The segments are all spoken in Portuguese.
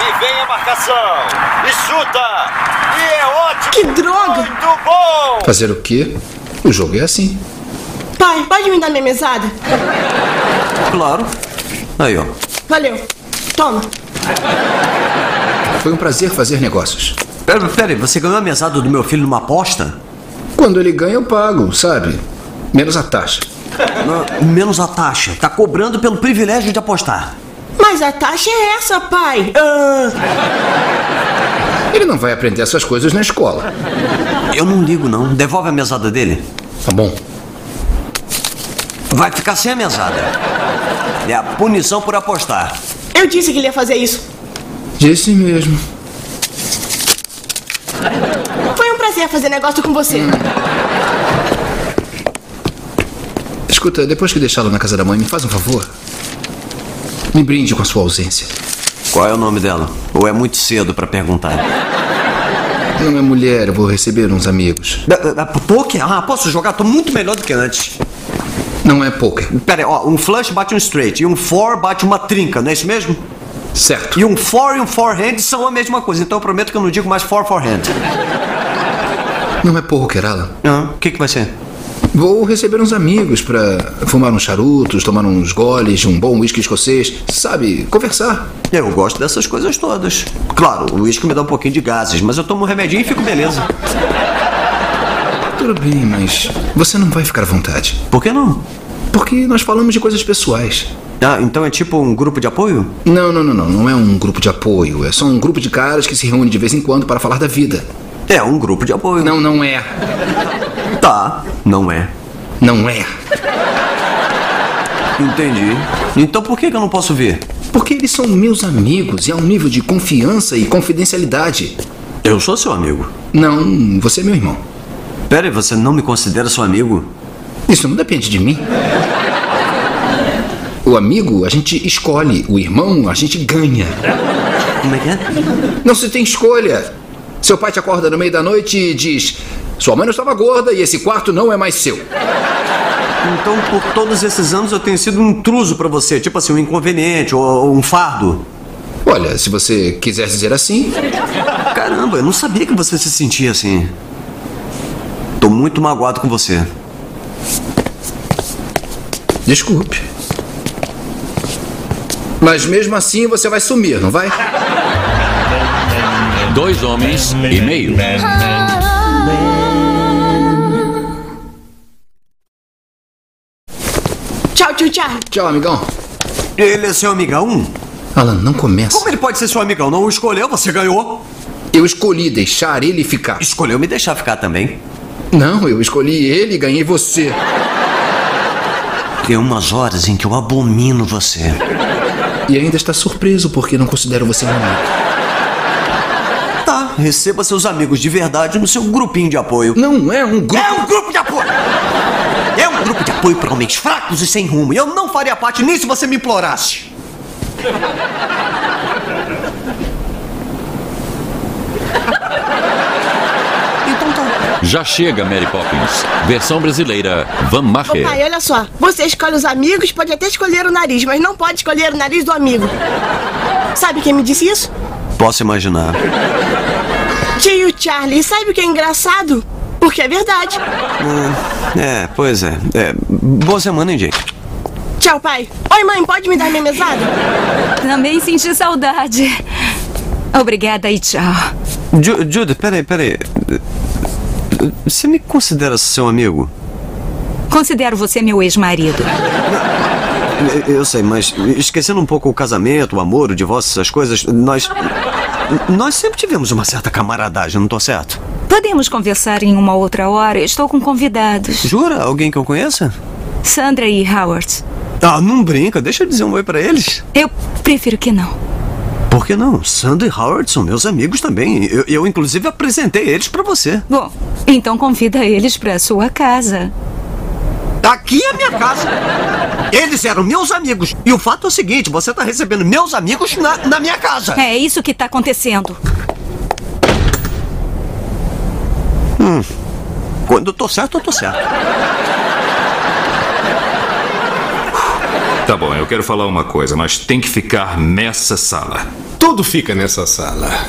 E vem a marcação. E chuta. E é ótimo. Que droga! Muito bom. Fazer o quê? O jogo é assim. Pai, pode me dar minha mesada? Claro. Aí, ó. Valeu. Toma. Foi um prazer fazer negócios. Pera, pera aí, você ganhou a mesada do meu filho numa aposta? Quando ele ganha, eu pago, sabe? Menos a taxa. Não, menos a taxa. Tá cobrando pelo privilégio de apostar. Mas a taxa é essa, pai. Ah, Ele não vai aprender essas coisas na escola. Eu não ligo, não. Devolve a mesada dele. Tá bom. Vai ficar sem a mesada. É a punição por apostar. eu disse que ele ia fazer isso. Disse mesmo. Foi um prazer fazer negócio com você. Escuta, depois que deixá-lo na casa da mãe, me faz um favor. Me brinde com a sua ausência. Qual é o nome dela? Ou é muito cedo pra perguntar? Não é mulher, eu vou receber uns amigos. Poker? Ah, posso jogar? Tô muito melhor do que antes. Não é poker. Pera aí, ó. Um flush bate um straight. E um four bate uma trinca, não é isso mesmo? Certo. E um four e um forehand são a mesma coisa. Então eu prometo que eu não digo mais four forehand. Não é poker, Alan. Ah, O que que vai ser? Vou receber uns amigos pra fumar uns charutos, tomar uns goles de um bom whisky escocês. Sabe, conversar. Eu gosto dessas coisas todas. Claro, o uísque me dá um pouquinho de gases, mas eu tomo um remedinho e fico beleza. Tudo bem, mas você não vai ficar à vontade. Por que não? Porque nós falamos de coisas pessoais. Ah, então é tipo um grupo de apoio? Não, não, não, não. Não é um grupo de apoio. É só um grupo de caras que se reúne de vez em quando para falar da vida. É um grupo de apoio. Não, não é. Tá, não é. Não é. Entendi. Então por que, eu não posso ver? Porque eles são meus amigos e há um nível de confiança e confidencialidade. Eu sou seu amigo. Não, você é meu irmão. Pera você não me considera seu amigo? Isso não depende de mim. O amigo a gente escolhe, o irmão a gente ganha. Como é que é? Não se tem escolha. Seu pai te acorda no meio da noite e diz: Sua mãe não estava gorda e esse quarto não é mais seu. Então por todos esses anos eu tenho sido um intruso pra você, tipo assim, um inconveniente ou, ou um fardo. Olha, se você quiser dizer assim, Caramba, eu não sabia que você se sentia assim. Tô muito magoado com você. desculpe. Mas mesmo assim você vai sumir, não vai? Dois homens e meio. Tio Charlie. Tchau, amigão. Ele é seu amigão? Alan, não começa. Como ele pode ser seu amigão? Não o escolheu, você ganhou. Eu escolhi deixar ele ficar. Escolheu me deixar ficar também. Não, eu escolhi ele e ganhei você. Tem umas horas em que eu abomino você. E ainda está surpreso porque não considero você um amigo. Tá, receba seus amigos de verdade no seu grupinho de apoio. Não é um grupo. É um grupo de apoio! É um grupo de apoio para homens fracos e sem rumo. E eu não faria parte nem se você me implorasse. Então tá. Já chega Mary Poppins. Versão brasileira, Van Macher. pai, olha só. Você escolhe os amigos, pode até escolher o nariz, mas não pode escolher o nariz do amigo. Sabe quem me disse isso? Posso imaginar. Tio Charlie. Sabe o que é engraçado? Porque é verdade. É, pois é. é. Boa semana, hein, Jake? Tchau, pai. Oi, mãe, pode me dar minha mesada? Também senti saudade. Obrigada e tchau. Ju Judy, peraí, peraí. Você me considera seu amigo? Considero você meu ex-marido. Eu sei, mas esquecendo um pouco o casamento, o amor, o divórcio, essas coisas, nós. Nós sempre tivemos uma certa camaradagem, não tô certo? Podemos conversar em uma outra hora. Estou com convidados. Jura? Alguém que eu conheça? Sandra e Howard. Ah, não brinca, deixa eu dizer um oi pra eles. Eu prefiro que não. Por que não? Sandra e Howard são meus amigos também. Eu, eu inclusive, apresentei eles pra você. Bom, então convida eles para sua casa. Aqui é a minha casa. Eles eram meus amigos. E o fato é o seguinte: você tá recebendo meus amigos na, na minha casa. É isso que tá acontecendo. Quando eu tô certo, eu tô certo. Tá bom, eu quero falar uma coisa, mas tem que ficar nessa sala. Tudo fica nessa sala.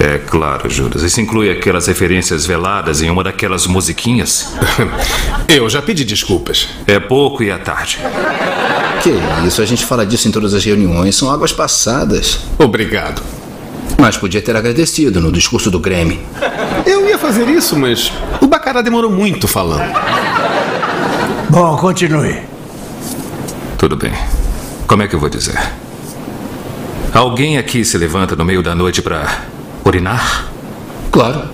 É claro, Judas. Isso inclui aquelas referências veladas em uma daquelas musiquinhas. Eu já pedi desculpas. É pouco e é tarde. Que isso, a gente fala disso em todas as reuniões, são águas passadas. Obrigado. Mas podia ter agradecido no discurso do Grêmio. Eu ia fazer isso, mas o Bacará demorou muito falando. Bom, continue. Tudo bem. Como é que eu vou dizer? Alguém aqui se levanta no meio da noite pra urinar? Claro.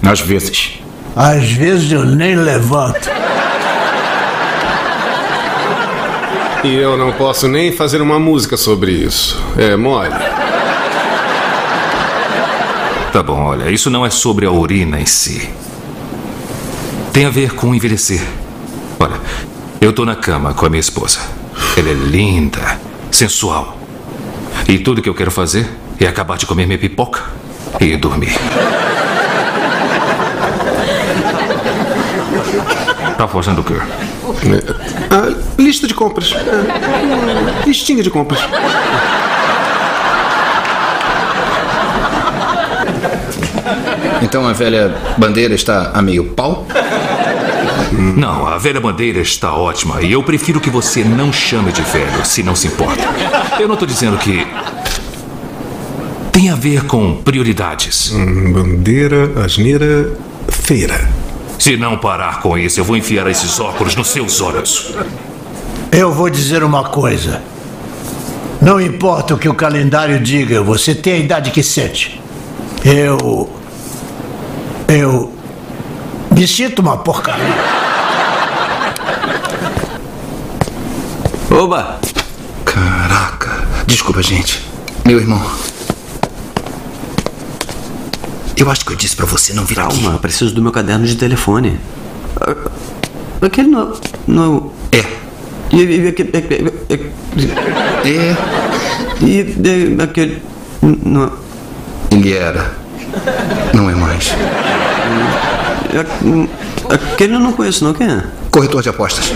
Às vezes. Às vezes eu nem levanto. E eu não posso nem fazer uma música sobre isso. É mole. Tá bom, olha, isso não é sobre a urina em si. Tem a ver com envelhecer. Olha, eu tô na cama com a minha esposa. Ela é linda, sensual. E tudo que eu quero fazer é acabar de comer minha pipoca e dormir. Tá fazendo o quê? Ah, lista de compras. Ah, listinha de compras. Então a velha bandeira está a meio pau? Não, a velha bandeira está ótima e eu prefiro que você não chame de velho, se não se importa. Eu não tô dizendo que. Tem a ver com prioridades. Hum, bandeira, asneira, feira. Se não parar com isso, eu vou enfiar esses óculos nos seus olhos. Eu vou dizer uma coisa. Não importa o que o calendário diga, você tem a idade que sente. Eu. Eu. Me sinto uma porcaria. Oba! Caraca. Desculpa, gente. Meu irmão. Eu acho que eu disse pra você não vir aqui. Calma, eu preciso do meu caderno de telefone. Aquele não. não É. e, e, aquele- e, É. e, e, aquele. Não, Ele era. Não é mais. É- aquele eu não conheço, não. Quem é? Corretor de apostas.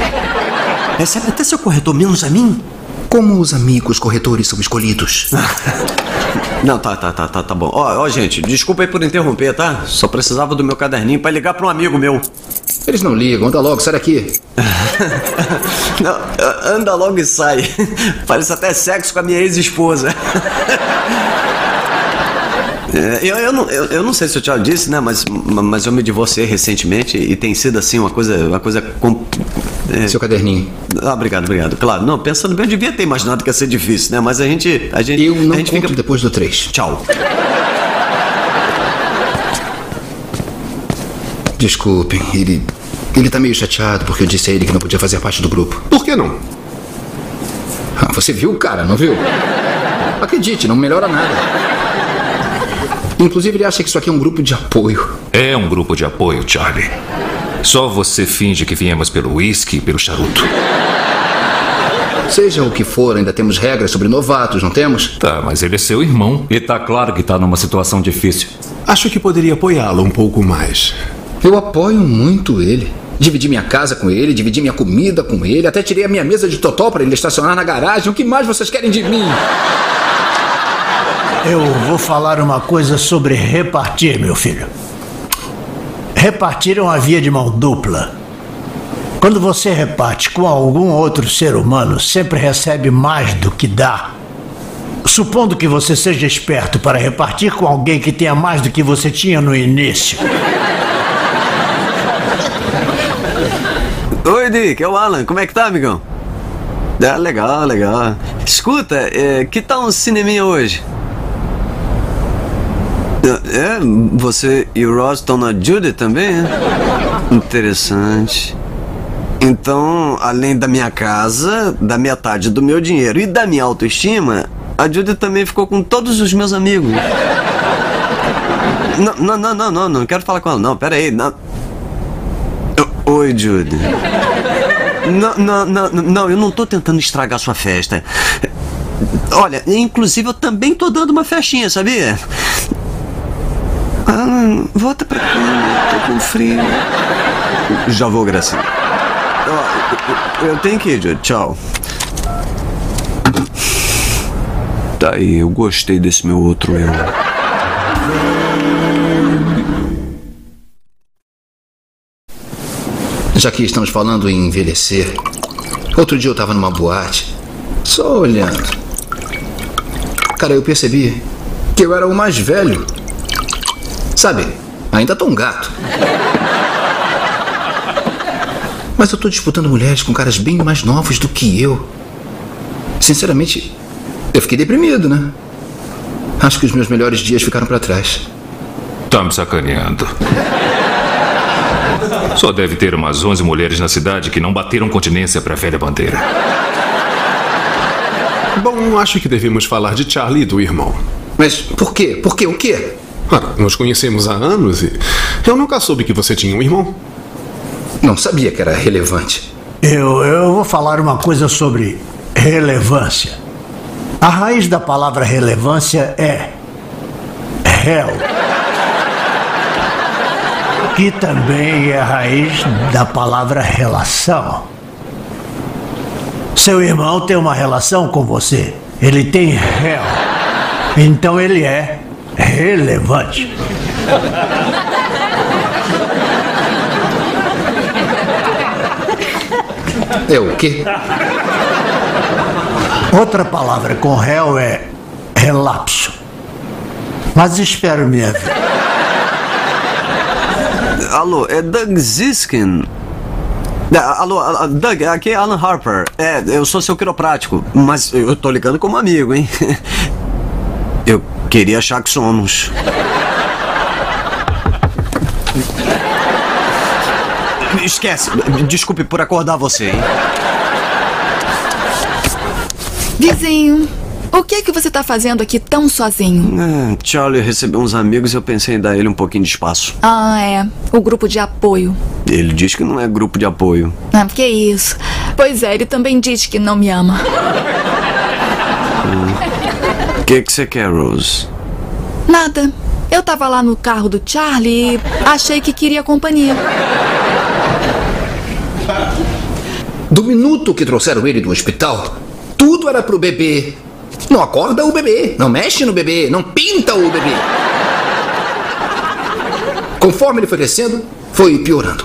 Recebe até seu corretor menos a mim? Como os amigos corretores são escolhidos? Não, tá, tá, tá, tá, tá bom. Ó, ó, gente, desculpa aí por interromper, tá? Só precisava do meu caderninho pra ligar pra um amigo meu. Eles não ligam, anda logo, sai daqui. Não, anda logo e sai. Parece até sexo com a minha ex-esposa. É, eu, eu, não, eu, eu não sei se eu já disse, né? Mas, mas eu me divorciei recentemente e tem sido assim uma coisa. Uma coisa com- é. Seu caderninho. Ah, obrigado, obrigado. Claro, não, pensando bem, eu devia ter imaginado que ia ser difícil, né? Mas a gente. A gente Eu não a gente conto fica. depois do três. Tchau. Desculpem, ele. Ele tá meio chateado porque eu disse a ele que não podia fazer parte do grupo. Por que não? Ah, Você viu o cara, não viu? Acredite, não melhora nada. Inclusive, ele acha que isso aqui é um grupo de apoio. É um grupo de apoio, Charlie. Só você finge que viemos pelo uísque e pelo charuto. Seja o que for, ainda temos regras sobre novatos, não temos? Tá, mas ele é seu irmão. E tá claro que tá numa situação difícil. Acho que poderia apoiá-lo um pouco mais. Eu apoio muito ele. Dividi minha casa com ele, dividi minha comida com ele, até tirei a minha mesa de totó para ele estacionar na garagem. O que mais vocês querem de mim? Eu vou falar uma coisa sobre repartir, meu filho. Repartir é uma via de mão dupla. Quando você reparte com algum outro ser humano, sempre recebe mais do que dá. Supondo que você seja esperto para repartir com alguém que tenha mais do que você tinha no início. Oi, Dick, é o Alan. Como é que tá, amigão? Ah, legal, legal. Escuta, é, que tal um cineminha hoje? É, você e o Ross estão na Judy também, é? Interessante. Então, além da minha casa, da metade do meu dinheiro e da minha autoestima, a Judy também ficou com todos os meus amigos. Não, não, não, não, não, não quero falar com ela, não, pera aí. Oi, Judy. Não, não, não, não, eu não tô tentando estragar sua festa. Olha, inclusive eu também tô dando uma festinha, sabia? Ah, volta pra cá, tô com frio. Já vou, Gracinha. Eu- eu tenho que ir, Judy. Tchau. Tá aí, eu gostei desse meu outro eu. Já que estamos falando em envelhecer, outro dia eu tava numa boate, só olhando. Cara, eu percebi que eu era o mais velho. Sabe, ainda tô um gato. Mas eu tô disputando mulheres com caras bem mais novos do que eu. Sinceramente, eu fiquei deprimido, né? Acho que os meus melhores dias ficaram pra trás. Tá me sacaneando. Só deve ter umas 11 mulheres na cidade que não bateram continência pra velha bandeira. Bom, acho que devemos falar de Charlie e do irmão. Mas por quê? Por quê? O quê? Ora, nos conhecemos há anos e eu nunca soube que você tinha um irmão. Não sabia que era relevante. Eu, eu vou falar uma coisa sobre relevância. A raiz da palavra relevância é réu. Que também é a raiz da palavra relação. Seu irmão tem uma relação com você. Ele tem réu. Então ele é relevante. É o quê? Outra palavra com réu é relapso. Mas espero minha vida. Alô, é Doug Ziskin. Alô, Doug, aqui é Alan Harper. É, eu sou seu quiroprático, mas eu tô ligando como amigo, hein? Eu queria achar que somos. Esquece, desculpe por acordar você, hein? Vizinho, o que é que você tá fazendo aqui tão sozinho? É, Charlie recebeu uns amigos e eu pensei em dar ele um pouquinho de espaço. Ah, é. O grupo de apoio. Ele diz que não é grupo de apoio. Ah, que isso. Pois é, ele também diz que não me ama. O que que você quer, Rose? Nada. Eu tava lá no carro do Charlie e achei que queria companhia. Do minuto que trouxeram ele do hospital, tudo era pro bebê. Não acorda o bebê, não mexe no bebê, não pinta o bebê. Conforme ele foi crescendo, foi piorando.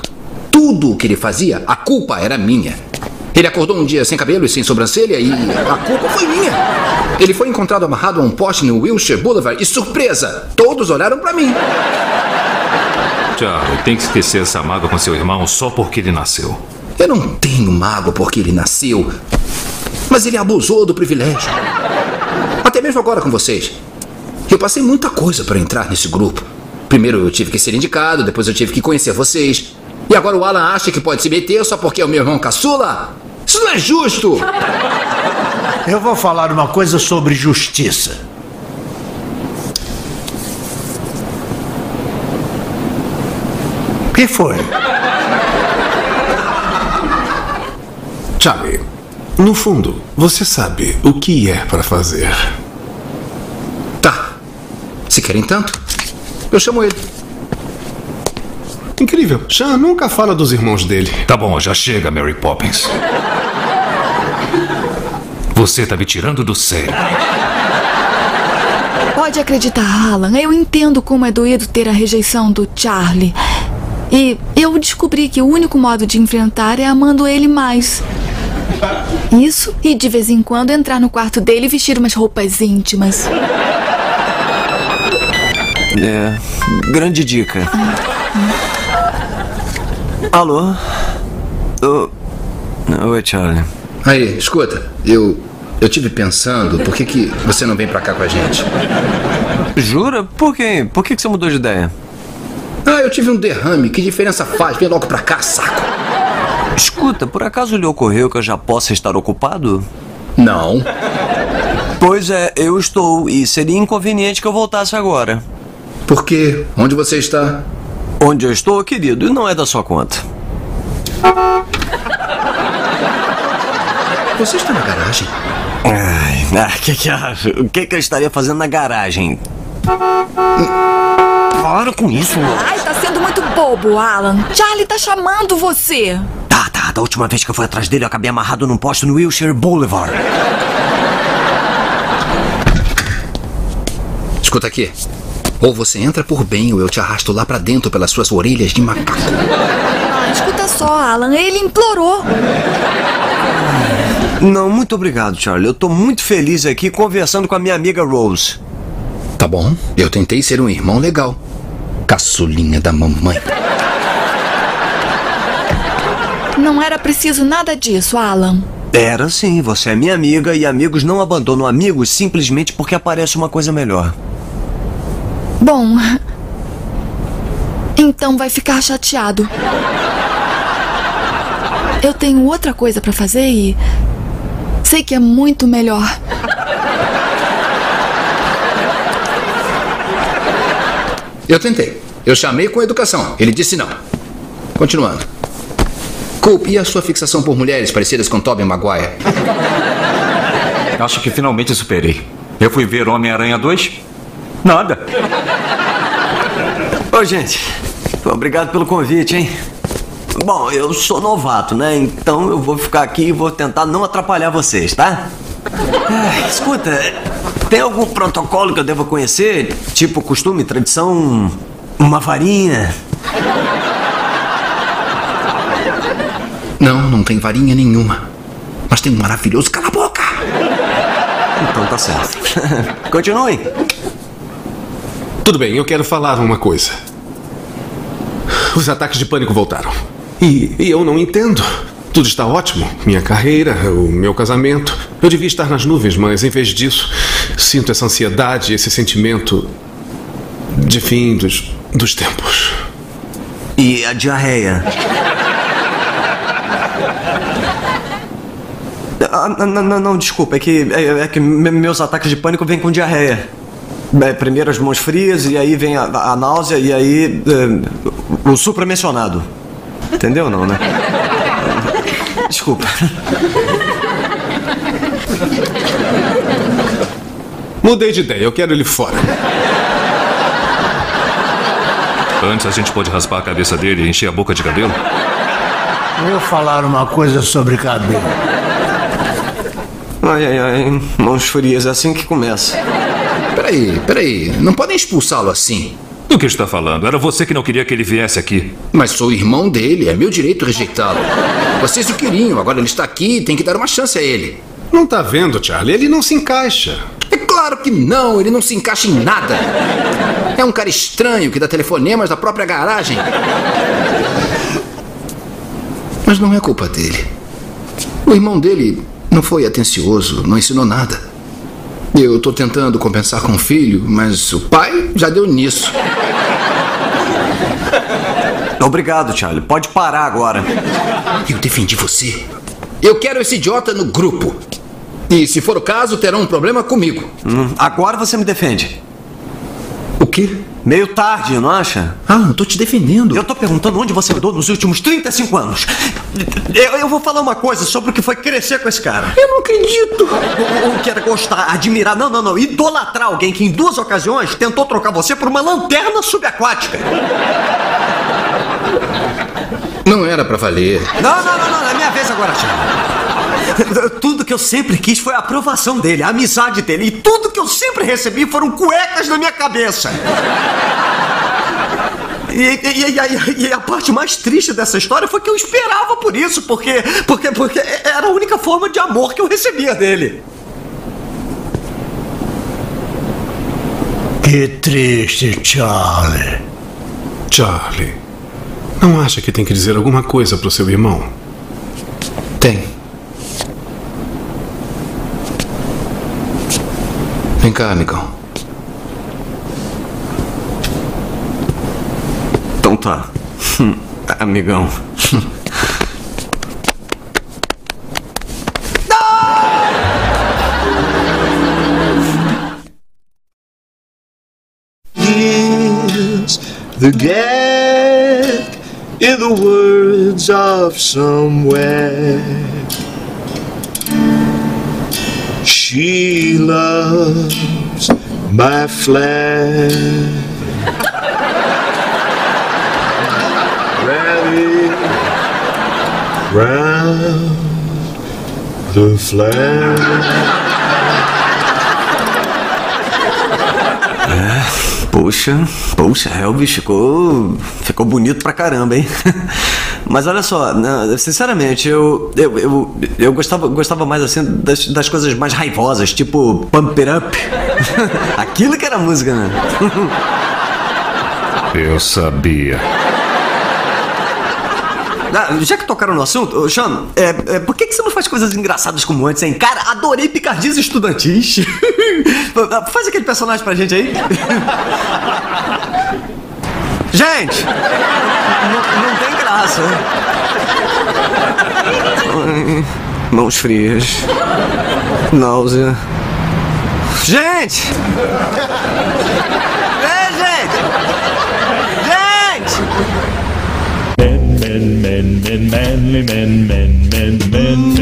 Tudo o que ele fazia, a culpa era minha. Ele acordou um dia sem cabelo e sem sobrancelha e a culpa foi minha. Ele foi encontrado amarrado a um poste no Wilshire Boulevard e surpresa, todos olharam pra mim. Charlie, tem que esquecer essa mágoa com seu irmão só porque ele nasceu. Eu não tenho mágoa porque ele nasceu, mas ele abusou do privilégio. Até mesmo agora com vocês. Eu passei muita coisa para entrar nesse grupo. Primeiro eu tive que ser indicado, depois eu tive que conhecer vocês. E agora o Alan acha que pode se meter só porque é o meu irmão caçula? Isso não é justo! Eu vou falar uma coisa sobre justiça. O que foi? Charlie, no fundo, você sabe o que é para fazer. Tá. Se querem tanto, eu chamo ele. Incrível. Sean nunca fala dos irmãos dele. Tá bom, já chega, Mary Poppins. Você tá me tirando do sério. Pode acreditar, Alan, eu entendo como é doído ter a rejeição do Charlie. E eu descobri que o único modo de enfrentar é amando ele mais. Isso e de vez em quando entrar no quarto dele e vestir umas roupas íntimas. É, grande dica. Alô? Ô, Oi, Charlie. Aí, escuta, eu. Eu tive pensando, por que, que você não vem pra cá com a gente? Jura? Por quê? Por que que você mudou de ideia? Ah, eu tive um derrame, que diferença faz? Vem logo pra cá, saco! Escuta, por acaso lhe ocorreu que eu já possa estar ocupado? Não. Pois é, eu estou, e seria inconveniente que eu voltasse agora. Por quê? Onde você está? Onde eu estou, querido, não é da sua conta. Você está na garagem? Ai, ah, que que? O que que eu estaria fazendo na garagem? Para com isso. Ai, tá sendo muito bobo, Alan. Charlie tá chamando você. Tá, tá, da última vez que eu fui atrás dele, eu acabei amarrado num poste no Wilshire Boulevard. Escuta aqui. Ou você entra por bem, ou eu te arrasto lá pra dentro pelas suas orelhas de macaco. Ah, escuta só, Alan, ele implorou. Não, muito obrigado, Charlie. Eu tô muito feliz aqui conversando com a minha amiga Rose. Tá bom, eu tentei ser um irmão legal. Caçulinha da mamãe. Não era preciso nada disso, Alan. Era sim, você é minha amiga e amigos não abandonam amigos simplesmente porque aparece uma coisa melhor. Bom. Então vai ficar chateado. Eu tenho outra coisa pra fazer e. Sei que é muito melhor. Eu tentei. Eu chamei com educação. Ele disse não. Continuando. Coop, e a sua fixação por mulheres parecidas com Tobey Maguire? Acho que finalmente superei. Eu fui ver Homem-Aranha 2? Nada. Ô, gente, obrigado pelo convite, hein? Bom, eu sou novato, né? Então eu vou ficar aqui e vou tentar não atrapalhar vocês, tá? Ah, escuta, tem algum protocolo que eu deva conhecer? Tipo costume, tradição, uma varinha? Não, não tem varinha nenhuma. Mas tem um maravilhoso cala a boca. Então tá certo. Continuem. Tudo bem, eu quero falar uma coisa. Os ataques de pânico voltaram. E, e eu não entendo. Tudo está ótimo. Minha carreira, o meu casamento. Eu devia estar nas nuvens, mas em vez disso, sinto essa ansiedade, esse sentimento de fim dos, dos tempos. E a diarreia? Ah, não, não, não, desculpa, é que, é, é que me- meus ataques de pânico vêm com diarreia. É, primeiro as mãos frias, e aí vem a, a náusea, e aí é, o supramencionado. Entendeu não, né? Desculpa. Mudei de ideia, eu quero ele fora. Antes a gente pode raspar a cabeça dele e encher a boca de cabelo? Eu vou falar uma coisa sobre cabelo. Ai, ai, ai, mãos frias, é assim que começa. Peraí, peraí. Não podem expulsá-lo assim. Do que está falando? Era você que não queria que ele viesse aqui. Mas sou irmão dele, é meu direito rejeitá-lo. Vocês o queriam, agora ele está aqui, tem que dar uma chance a ele. Não tá vendo, Charlie? Ele não se encaixa. É claro que não, ele não se encaixa em nada. É um cara estranho que dá telefonemas da própria garagem. Mas não é culpa dele. O irmão dele não foi atencioso, não ensinou nada. Eu tô tentando compensar com o filho, mas o pai já deu nisso. Obrigado, Charlie. Pode parar agora. Eu defendi você. Eu quero esse idiota no grupo. E se for o caso, terão um problema comigo. Hum, agora você me defende. Quê? Meio tarde, não acha? Ah, não tô te defendendo. Eu tô perguntando onde você andou nos últimos 35 anos. Eu, eu vou falar uma coisa sobre o que foi crescer com esse cara. Eu não acredito. O, o que era gostar, admirar, não, não, não, idolatrar alguém que em duas ocasiões tentou trocar você por uma lanterna subaquática. Não era pra valer. Não, não, não, não, é minha vez agora, Thiago. Tudo que eu sempre quis foi a aprovação dele, a amizade dele. E tudo que eu sempre recebi foram cuecas na minha cabeça. E, e- e- e- e a parte mais triste dessa história foi que eu esperava por isso, porque, porque, porque era a única forma de amor que eu recebia dele. Que triste, Charlie. Charlie, não acha que tem que dizer alguma coisa pro seu irmão? Vem cá, amigão. Então tá. Amigão. The gag in the words of somewhere. She loves my flag. Rally round the flag. É, poxa, poxa, Elvis ficou. ficou bonito pra caramba, hein? Mas olha só, sinceramente, eu. eu, eu, eu gostava, gostava mais assim das, das coisas mais raivosas, tipo Pump It Up. Aquilo que era música, né? Eu sabia. Ah, já que tocaram no assunto, Sean, é, é, por que, que você não faz coisas engraçadas como antes, hein? Cara, adorei picardias estudantis. faz aquele personagem pra gente aí. Gente! Não, não tem graça. Ai, mãos frias. Náusea. Gente! É, gente! Gente! Men, men, men, men, manly men, men, men, men.